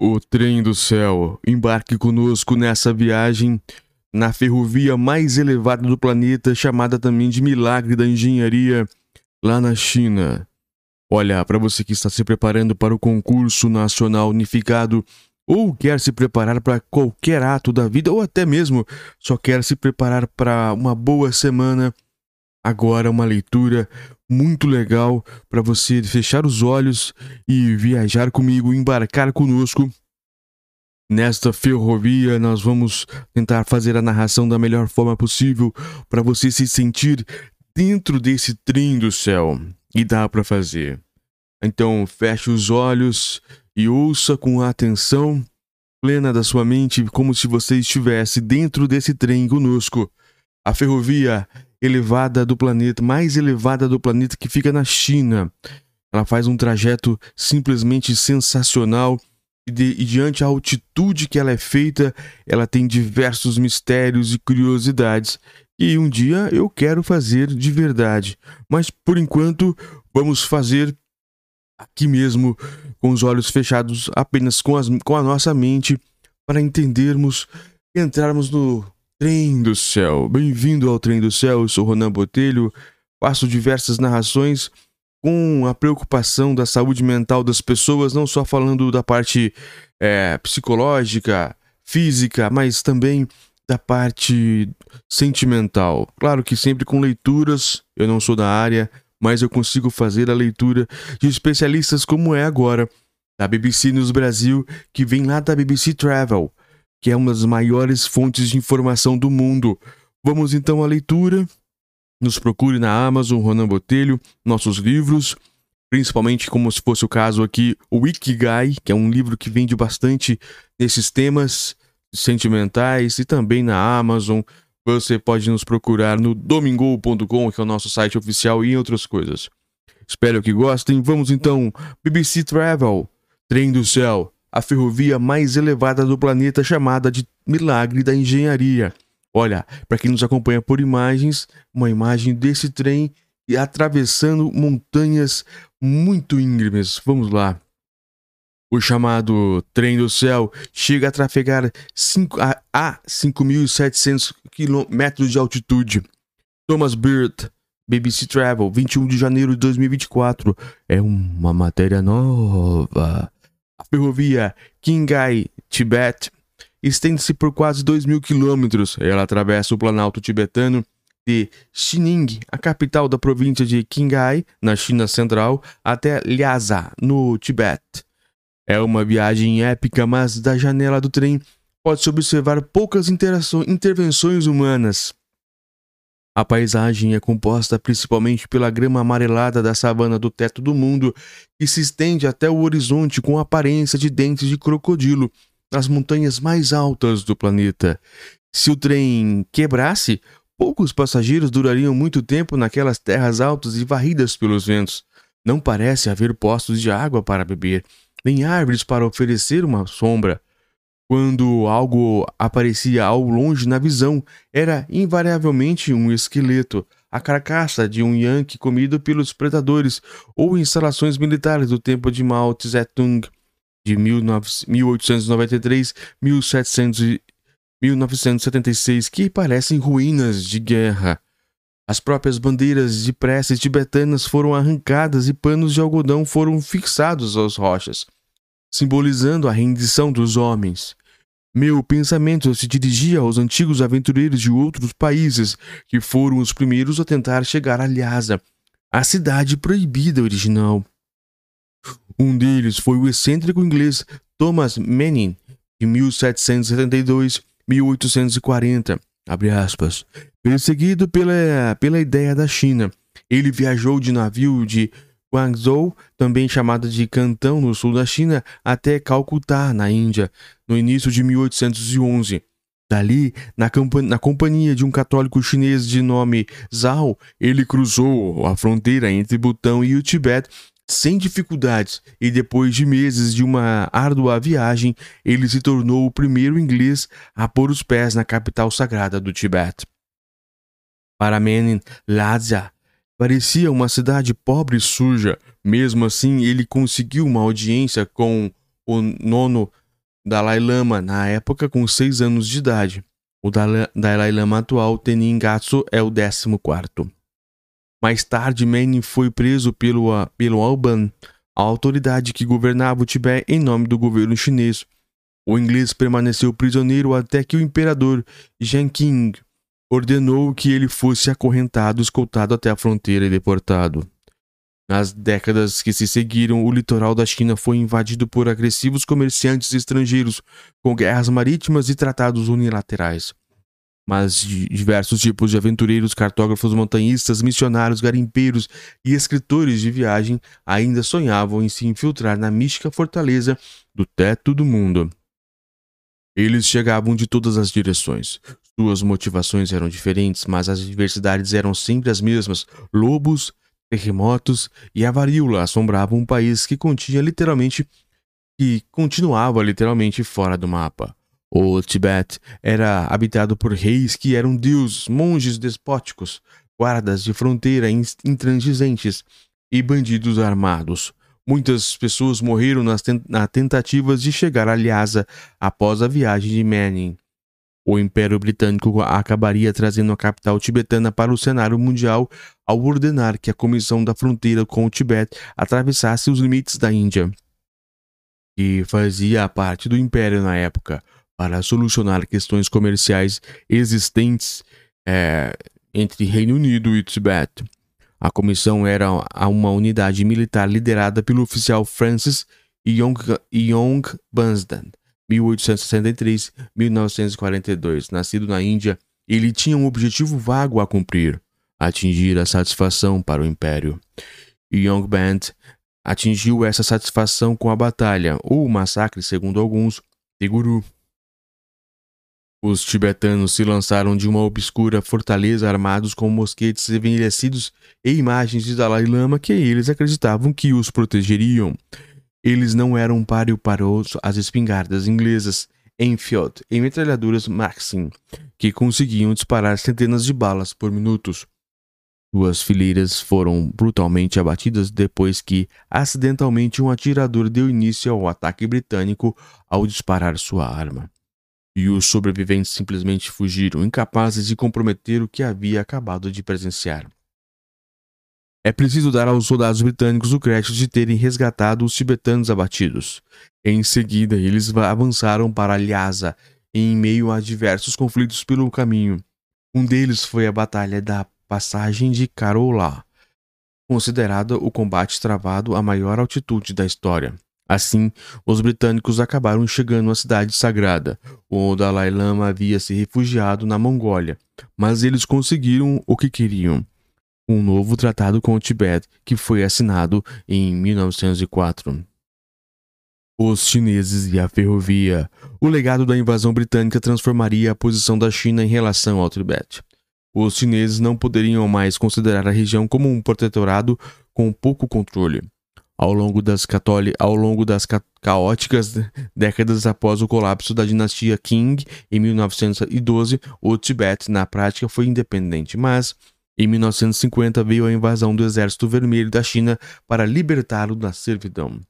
O trem do céu. Embarque conosco nessa viagem na ferrovia mais elevada do planeta, chamada também de Milagre da Engenharia, lá na China. Olha, para você que está se preparando para o concurso nacional unificado ou quer se preparar para qualquer ato da vida ou até mesmo só quer se preparar para uma boa semana, agora uma leitura muito legal para você fechar os olhos e viajar comigo, embarcar conosco. Nesta ferrovia, nós vamos tentar fazer a narração da melhor forma possível para você se sentir dentro desse trem do céu. E dá para fazer. Então, feche os olhos e ouça com atenção plena da sua mente, como se você estivesse dentro desse trem conosco. A ferrovia elevada do planeta, mais elevada do planeta que fica na China. Ela faz um trajeto simplesmente sensacional e, de, e diante a altitude que ela é feita, ela tem diversos mistérios e curiosidades que um dia eu quero fazer de verdade. Mas por enquanto, vamos fazer aqui mesmo, com os olhos fechados, apenas com, as, com a nossa mente, para entendermos e entrarmos no Trem do Céu. Bem-vindo ao Trem do Céu, eu sou Ronan Botelho, faço diversas narrações com a preocupação da saúde mental das pessoas, não só falando da parte é, psicológica, física, mas também da parte sentimental. Claro que sempre com leituras, eu não sou da área, mas eu consigo fazer a leitura de especialistas como é agora, da BBC News Brasil, que vem lá da BBC Travel que é uma das maiores fontes de informação do mundo. Vamos então à leitura. Nos procure na Amazon, Ronan Botelho, nossos livros, principalmente como se fosse o caso aqui, o Ikigai, que é um livro que vende bastante nesses temas sentimentais e também na Amazon. Você pode nos procurar no domingo.com, que é o nosso site oficial e outras coisas. Espero que gostem. Vamos então, BBC Travel, Trem do Céu a ferrovia mais elevada do planeta chamada de Milagre da Engenharia. Olha, para quem nos acompanha por imagens, uma imagem desse trem atravessando montanhas muito íngremes. Vamos lá. O chamado Trem do Céu chega a trafegar 5, a, a 5.700 metros de altitude. Thomas Bird, BBC Travel, 21 de janeiro de 2024. É uma matéria nova. A ferrovia Qinghai-Tibete estende-se por quase 2 mil quilômetros. Ela atravessa o planalto tibetano de Xining, a capital da província de Qinghai, na China Central, até Lhasa, no Tibete. É uma viagem épica, mas da janela do trem pode-se observar poucas intervenções humanas. A paisagem é composta principalmente pela grama amarelada da savana do teto do mundo, que se estende até o horizonte com aparência de dentes de crocodilo, nas montanhas mais altas do planeta. Se o trem quebrasse, poucos passageiros durariam muito tempo naquelas terras altas e varridas pelos ventos. Não parece haver postos de água para beber, nem árvores para oferecer uma sombra. Quando algo aparecia ao longe na visão, era invariavelmente um esqueleto, a carcaça de um Yankee comido pelos predadores ou instalações militares do tempo de Mao Tse-tung de 1893 1976 que parecem ruínas de guerra. As próprias bandeiras de preces tibetanas foram arrancadas e panos de algodão foram fixados às rochas, simbolizando a rendição dos homens. Meu pensamento se dirigia aos antigos aventureiros de outros países que foram os primeiros a tentar chegar a Lhasa, a cidade proibida original. Um deles foi o excêntrico inglês Thomas Manning, de 1772-1840, perseguido pela, pela ideia da China. Ele viajou de navio de Guangzhou, também chamada de Cantão no sul da China, até Calcutá, na Índia, no início de 1811. Dali, na, na, companhia de um católico chinês de nome Zhao, ele cruzou a fronteira entre Butão e o Tibete sem dificuldades e depois de meses de uma árdua viagem, ele se tornou o primeiro inglês a pôr os pés na capital sagrada do Tibete. Para Menin, Lhasa Parecia uma cidade pobre e suja. Mesmo assim, ele conseguiu uma audiência com o nono Dalai Lama, na época com 6 anos de idade. O Dalai Lama atual, Tenin Gatso, é o 14. Mais tarde, Manning foi preso pelo, pelo Alban, a autoridade que governava o Tibete em nome do governo chinês. O inglês permaneceu prisioneiro até que o imperador Jiang Qing ordenou que ele fosse acorrentado, escoltado até a fronteira e deportado. Nas décadas que se seguiram, o litoral da China foi invadido por agressivos comerciantes estrangeiros, com guerras marítimas e tratados unilaterais. Mas diversos tipos de aventureiros, cartógrafos, montanhistas, missionários, garimpeiros e escritores de viagem ainda sonhavam em se infiltrar na mística fortaleza do teto do mundo. Eles chegavam de todas as direções. Suas motivações eram diferentes, mas as adversidades eram sempre as mesmas: lobos, terremotos e a varíola assombravam um país que continha literalmente que continuava literalmente fora do mapa. O Tibete era habitado por reis que eram deuses, monges despóticos, guardas de fronteira intransigentes e bandidos armados. Muitas pessoas morreram nas na tentativas de chegar a Lhasa após a viagem de Manning. O Império Britânico acabaria trazendo a capital tibetana para o cenário mundial ao ordenar que a Comissão da Fronteira com o Tibete atravessasse os limites da Índia, que fazia parte do Império na época, para solucionar questões comerciais existentes é, entre Reino Unido e Tibete. A comissão era uma unidade militar liderada pelo oficial Francis Yong, Yong Bansdan, 1863-1942. Nascido na Índia, ele tinha um objetivo vago a cumprir: atingir a satisfação para o império. Young Band atingiu essa satisfação com a batalha, ou o massacre, segundo alguns, de Guru. Os tibetanos se lançaram de uma obscura fortaleza armados com mosquetes envelhecidos e imagens de Dalai Lama que eles acreditavam que os protegeriam. Eles não eram páreo para as espingardas inglesas Enfield e metralhadoras Maxim, que conseguiam disparar centenas de balas por minutos. Duas fileiras foram brutalmente abatidas depois que, acidentalmente, um atirador deu início ao ataque britânico ao disparar sua arma. E os sobreviventes simplesmente fugiram, incapazes de comprometer o que havia acabado de presenciar. É preciso dar aos soldados britânicos o crédito de terem resgatado os tibetanos abatidos. Em seguida, eles avançaram para Lhasa, em meio a diversos conflitos pelo caminho. Um deles foi a Batalha da Passagem de Karola, considerada o combate travado à maior altitude da história. Assim, os britânicos acabaram chegando à cidade sagrada. O Dalai Lama havia se refugiado na Mongólia, mas eles conseguiram o que queriam um novo tratado com o Tibete, que foi assinado em 1904. Os chineses e a ferrovia. O legado da invasão britânica transformaria a posição da China em relação ao Tibete. Os chineses não poderiam mais considerar a região como um protetorado com pouco controle. Ao longo das, ao longo das ca caóticas décadas após o colapso da dinastia Qing em 1912, o Tibete, na prática, foi independente, mas em 1950 veio a invasão do Exército Vermelho da China para libertá-lo da servidão.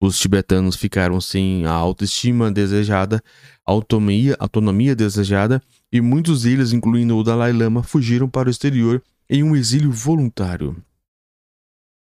Os tibetanos ficaram sem a autoestima desejada, autonomia, autonomia desejada, e muitos deles, incluindo o Dalai Lama, fugiram para o exterior em um exílio voluntário.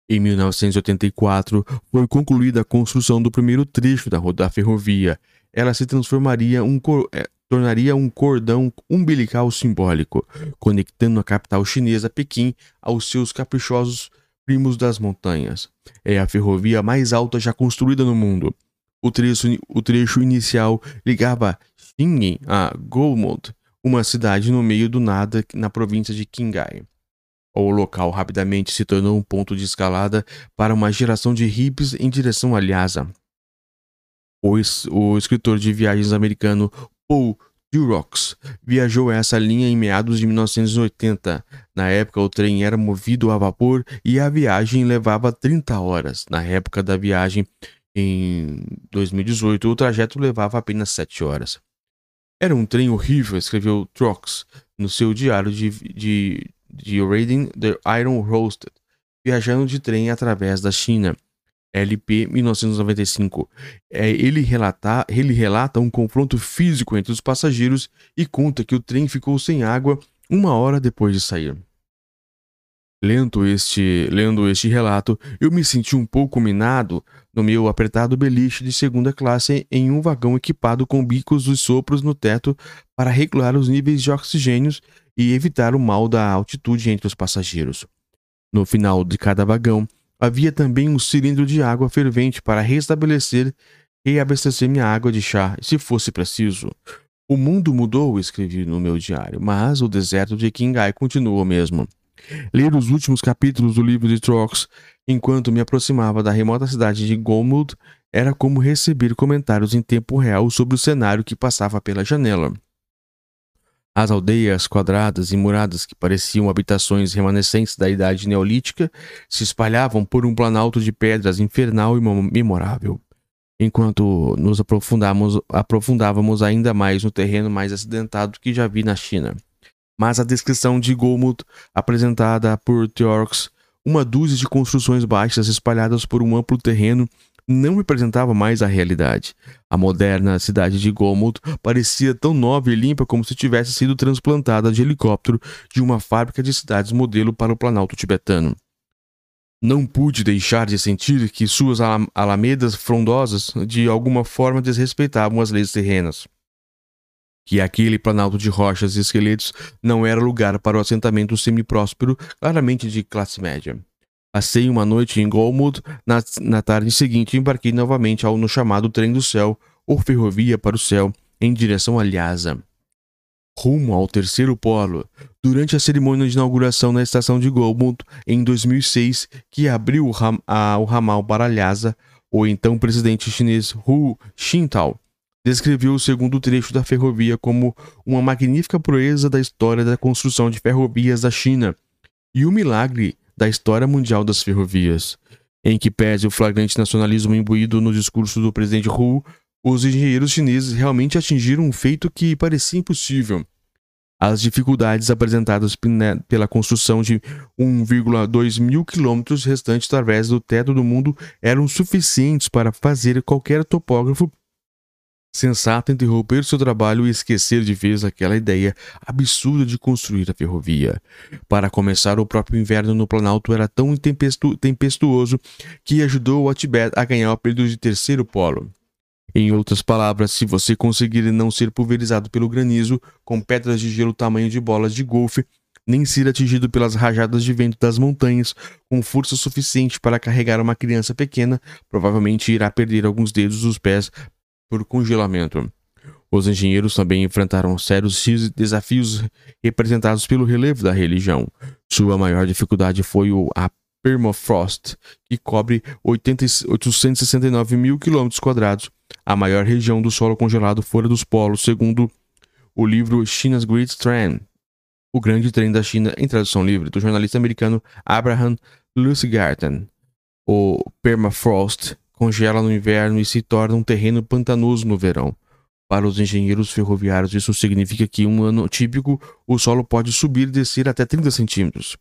Em 1984, foi concluída a construção do primeiro trecho da, da ferrovia. Ela se transformaria um, é, tornaria um cordão umbilical simbólico, conectando a capital chinesa Pequim aos seus caprichosos primos das montanhas. É a ferrovia mais alta já construída no mundo. O trecho, o trecho inicial ligava Xingyin a Goumont, uma cidade no meio do nada na província de Qinghai. O local rapidamente se tornou um ponto de escalada para uma geração de hippies em direção a Lhasa. O, o escritor de viagens americano Paul Durox viajou essa linha em meados de 1980. Na época, o trem era movido a vapor e a viagem levava 30 horas. Na época da viagem, em 2018, o trajeto levava apenas 7 horas. Era um trem horrível, escreveu Trox no seu diário de, de, de Raiding the Iron Roasted, viajando de trem através da China. LP 1995. É, ele, relata, ele relata um confronto físico entre os passageiros e conta que o trem ficou sem água uma hora depois de sair. Lendo este, lendo este relato, eu me senti um pouco minado no meu apertado beliche de segunda classe em um vagão equipado com bicos e sopros no teto para regular os níveis de oxigênio e evitar o mal da altitude entre os passageiros. No final de cada vagão, havia também um cilindro de água fervente para restabelecer e abastecer minha água de chá, se fosse preciso. O mundo mudou, escrevi no meu diário, mas o deserto de Kingai continuou mesmo. Ler os últimos capítulos do livro de Trox enquanto me aproximava da remota cidade de Gomuld era como receber comentários em tempo real sobre o cenário que passava pela janela. As aldeias quadradas e muradas que pareciam habitações remanescentes da idade neolítica se espalhavam por um planalto de pedras infernal e memorável. Enquanto nos aprofundávamos ainda mais no terreno mais acidentado que já vi na China. Mas a descrição de Golmut, apresentada por Theorx, uma dúzia de construções baixas espalhadas por um amplo terreno, não representava mais a realidade. A moderna cidade de Gomut parecia tão nova e limpa como se tivesse sido transplantada de helicóptero de uma fábrica de cidades modelo para o Planalto tibetano. Não pude deixar de sentir que suas alamedas frondosas de alguma forma desrespeitavam as leis terrenas. Que aquele planalto de rochas e esqueletos não era lugar para o assentamento semi-próspero, claramente de classe média. Passei uma noite em Golmud. Na, na tarde seguinte, embarquei novamente ao no chamado Trem do Céu, ou Ferrovia para o Céu, em direção a Lhasa. Rumo ao terceiro polo, durante a cerimônia de inauguração na estação de Golmud, em 2006, que abriu o, ram, a, o ramal para Lhasa, o então presidente chinês Hu Jintao descreveu o segundo trecho da ferrovia como uma magnífica proeza da história da construção de ferrovias da China e o milagre da história mundial das ferrovias, em que pese o flagrante nacionalismo imbuído no discurso do presidente Hu, os engenheiros chineses realmente atingiram um feito que parecia impossível. As dificuldades apresentadas pela construção de 1,2 mil quilômetros restantes através do teto do mundo eram suficientes para fazer qualquer topógrafo sensato interromper seu trabalho e esquecer de vez aquela ideia absurda de construir a ferrovia. Para começar, o próprio inverno no Planalto era tão tempestu tempestuoso que ajudou o Tibete a ganhar o apelido de terceiro polo. Em outras palavras, se você conseguir não ser pulverizado pelo granizo com pedras de gelo tamanho de bolas de golfe, nem ser atingido pelas rajadas de vento das montanhas com força suficiente para carregar uma criança pequena, provavelmente irá perder alguns dedos dos pés por congelamento. Os engenheiros também enfrentaram sérios desafios representados pelo relevo da religião. Sua maior dificuldade foi o a permafrost, que cobre 80, 869 mil quilômetros quadrados, a maior região do solo congelado fora dos polos, segundo o livro China's Great Trend, o grande trem da China em tradução livre, do jornalista americano Abraham Lucegarten. O permafrost congela no inverno e se torna um terreno pantanoso no verão. Para os engenheiros ferroviários, isso significa que em um ano típico o solo pode subir e descer até 30 centímetros.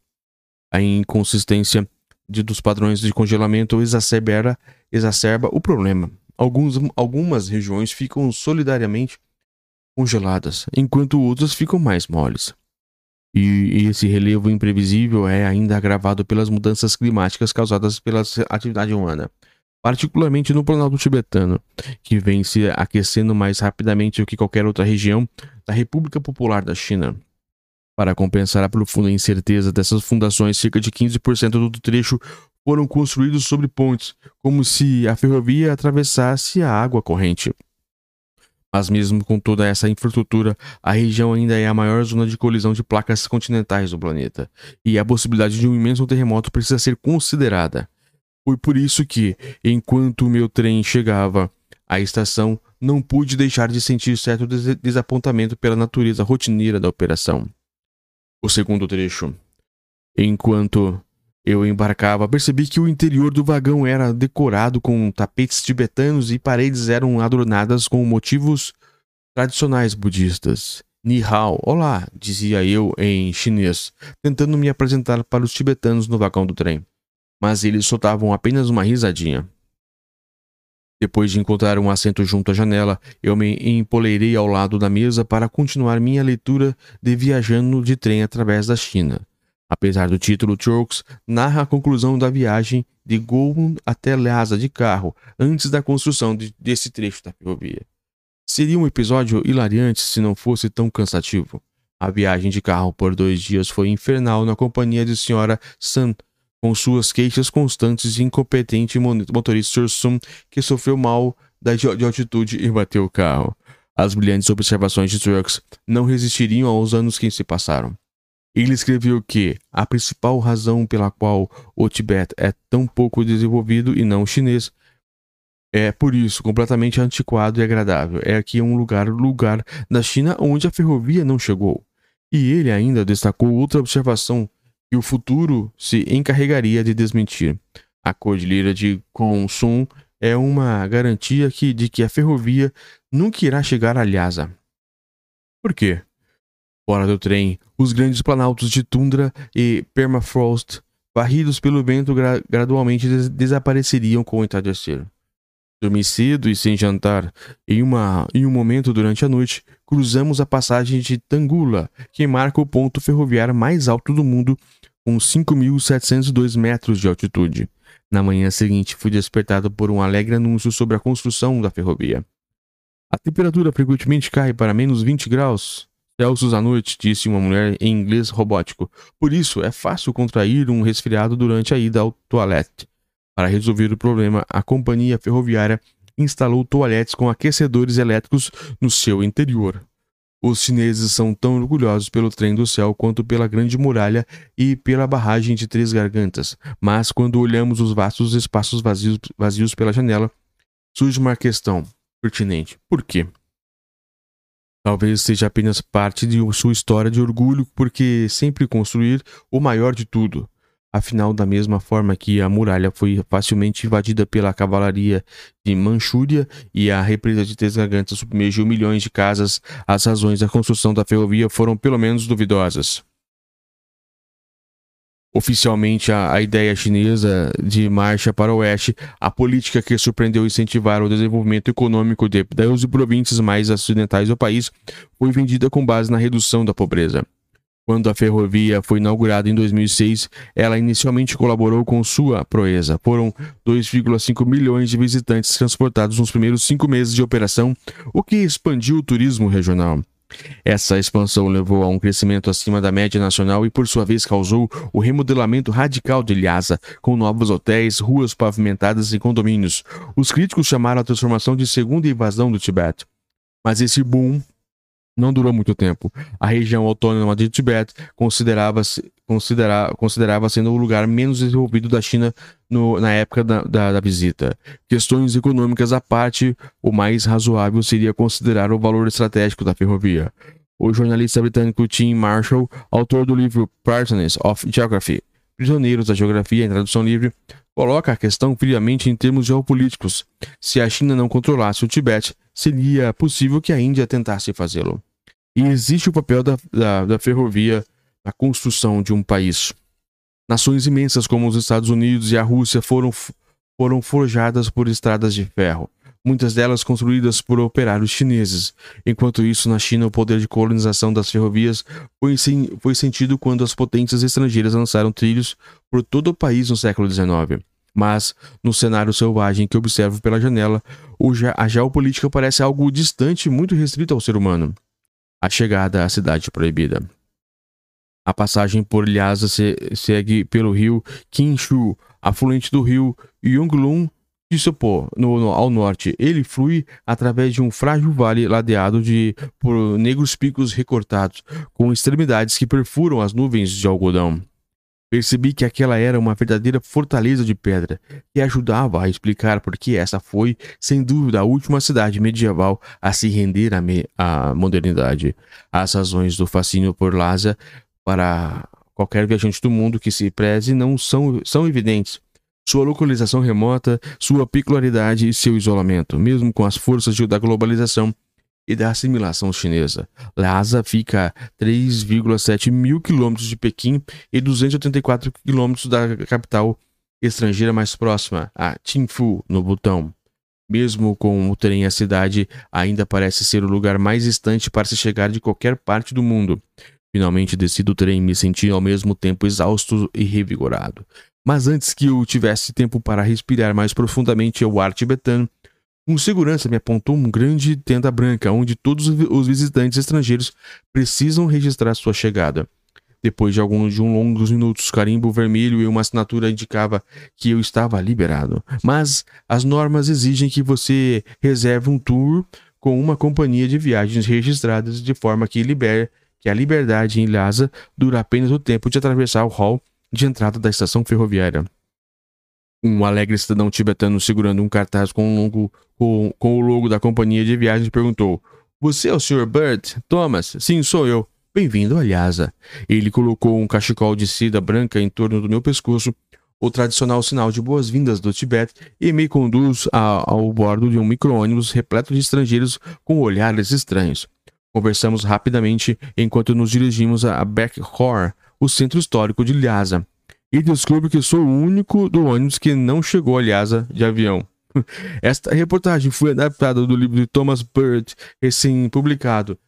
A inconsistência de, dos padrões de congelamento exacerba, exacerba o problema. Alguns, algumas regiões ficam solidariamente congeladas, enquanto outras ficam mais moles. E esse relevo imprevisível é ainda agravado pelas mudanças climáticas causadas pela atividade humana particularmente no Planalto tibetano, que vem se aquecendo mais rapidamente do que qualquer outra região da República Popular da China. Para compensar a profunda incerteza dessas fundações, cerca de 15% do trecho foram construídos sobre pontes, como se a ferrovia atravessasse a água corrente. Mas mesmo com toda essa infraestrutura, a região ainda é a maior zona de colisão de placas continentais do planeta, e a possibilidade de um imenso terremoto precisa ser considerada. Foi por isso que, enquanto o meu trem chegava à estação, não pude deixar de sentir certo des desapontamento pela natureza rotineira da operação. O segundo trecho. Enquanto eu embarcava, percebi que o interior do vagão era decorado com tapetes tibetanos e paredes eram adornadas com motivos tradicionais budistas. Ni hao, olá, dizia eu em chinês, tentando me apresentar para os tibetanos no vagão do trem mas eles soltavam apenas uma risadinha. Depois de encontrar um assento junto à janela, eu me empoleirei ao lado da mesa para continuar minha leitura de Viajando de Trem através da China. Apesar do título, Turks narra a conclusão da viagem de Goulburn até Lhasa de carro, antes da construção de, desse trecho da ferrovia. Seria um episódio hilariante se não fosse tão cansativo. A viagem de carro por dois dias foi infernal na companhia de Sra. Sun, com suas queixas constantes e incompetente motorista Sursum, que sofreu mal de altitude e bateu o carro. As brilhantes observações de Turks não resistiriam aos anos que se passaram. Ele escreveu que a principal razão pela qual o Tibete é tão pouco desenvolvido e não chinês é por isso completamente antiquado e agradável. É aqui um lugar, lugar da China onde a ferrovia não chegou. E ele ainda destacou outra observação que o futuro se encarregaria de desmentir. A cordilheira de Konsum é uma garantia que, de que a ferrovia nunca irá chegar a Lhasa. Por quê? Fora do trem, os grandes planaltos de tundra e permafrost, varridos pelo vento, gra gradualmente des desapareceriam com o entardecer. Dormi cedo e sem jantar. Em, uma, em um momento durante a noite, cruzamos a passagem de Tangula, que marca o ponto ferroviário mais alto do mundo, com 5.702 metros de altitude. Na manhã seguinte, fui despertado por um alegre anúncio sobre a construção da ferrovia. A temperatura frequentemente cai para menos 20 graus. Celsius à noite, disse uma mulher em inglês robótico. Por isso, é fácil contrair um resfriado durante a ida ao toalete. Para resolver o problema, a companhia ferroviária instalou toaletes com aquecedores elétricos no seu interior. Os chineses são tão orgulhosos pelo trem do céu quanto pela Grande Muralha e pela barragem de Três Gargantas, mas quando olhamos os vastos espaços vazios, vazios pela janela, surge uma questão pertinente: por quê? Talvez seja apenas parte de sua história de orgulho, porque sempre construir o maior de tudo. Afinal, da mesma forma que a muralha foi facilmente invadida pela cavalaria de Manchúria e a represa de Três Gargantas submergiu milhões de casas, as razões da construção da ferrovia foram pelo menos duvidosas. Oficialmente, a, a, ideia chinesa de marcha para o oeste, a política que surpreendeu incentivar o desenvolvimento econômico de 12 províncias mais ocidentais do país, foi vendida com base na redução da pobreza. Quando a ferrovia foi inaugurada em 2006, ela inicialmente colaborou com sua proeza. Foram 2,5 milhões de visitantes transportados nos primeiros cinco meses de operação, o que expandiu o turismo regional. Essa expansão levou a um crescimento acima da média nacional e, por sua vez, causou o remodelamento radical de Lhasa, com novos hotéis, ruas pavimentadas e condomínios. Os críticos chamaram a transformação de segunda invasão do Tibete. Mas esse boom não durou muito tempo. A região autônoma de Tibete considerava-se considera, considerava sendo o lugar menos desenvolvido da China no, na época da, da, da, visita. Questões econômicas à parte, o mais razoável seria considerar o valor estratégico da ferrovia. O jornalista britânico Tim Marshall, autor do livro Partners of Geography, Prisioneiros da Geografia em tradução livre, coloca a questão friamente em termos geopolíticos. Se a China não controlasse o Tibete, seria possível que a Índia tentasse fazê-lo. E existe o papel da, da, da ferrovia na construção de um país. Nações imensas como os Estados Unidos e a Rússia foram, foram forjadas por estradas de ferro, muitas delas construídas por operários chineses. Enquanto isso, na China, o poder de colonização das ferrovias foi, foi sentido quando as potências estrangeiras lançaram trilhos por todo o país no século XIX. Mas, no cenário selvagem que observo pela janela, a geopolítica parece algo distante e muito restrito ao ser humano. A chegada à cidade proibida. A passagem por Lhasa se segue pelo rio Qinshu, afluente do rio Yonglun Tsopô, no, no, ao norte. Ele flui através de um frágil vale ladeado de, por negros picos recortados, com extremidades que perfuram as nuvens de algodão. Percebi que aquela era uma verdadeira fortaleza de pedra, que ajudava a explicar por que essa foi, sem dúvida, a última cidade medieval a se render à, me modernidade. As razões do fascínio por Lhasa para qualquer viajante do mundo que se preze não são, são evidentes. Sua localização remota, sua peculiaridade e seu isolamento, mesmo com as forças da globalização, e da assimilação chinesa. Lhasa fica a 3,7 mil quilômetros de Pequim e 284 quilômetros da capital estrangeira mais próxima, a Thimphu, no Butão. Mesmo com o trem, a cidade ainda parece ser o lugar mais distante para se chegar de qualquer parte do mundo. Finalmente desci do trem e me senti ao mesmo tempo exausto e revigorado. Mas antes que eu tivesse tempo para respirar mais profundamente o ar tibetano, um segurança me apontou uma grande tenda branca, onde todos os visitantes estrangeiros precisam registrar sua chegada. Depois de alguns de um longos minutos, carimbo vermelho e uma assinatura indicava que eu estava liberado. Mas as normas exigem que você reserve um tour com uma companhia de viagens registradas de forma que, que a liberdade em Lhasa dura apenas o tempo de atravessar o hall de entrada da estação ferroviária. Um alegre cidadão tibetano segurando um cartaz com, um longo, com, com o logo da companhia de viagens perguntou: Você é o Sr. Burt? Thomas? Sim, sou eu. Bem-vindo Lhasa. Ele colocou um cachecol de seda branca em torno do meu pescoço, o tradicional sinal de boas-vindas do Tibete, e me conduz a, ao bordo de um micro-ônibus repleto de estrangeiros com olhares estranhos. Conversamos rapidamente enquanto nos dirigimos a Beckhor, o centro histórico de Lhasa, e descubro que sou o único do ônibus que não chegou a Lhasa de avião. Esta reportagem foi adaptada do livro de Thomas Burt, recém-publicado,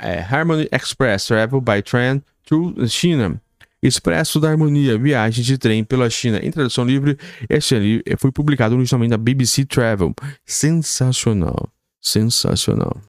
é, Harmony Express Travel by Train through China. Expresso da Harmonia, viagem de trem pela China. Em tradução livre, este livro foi publicado originalmente na BBC Travel. Sensacional. Sensacional.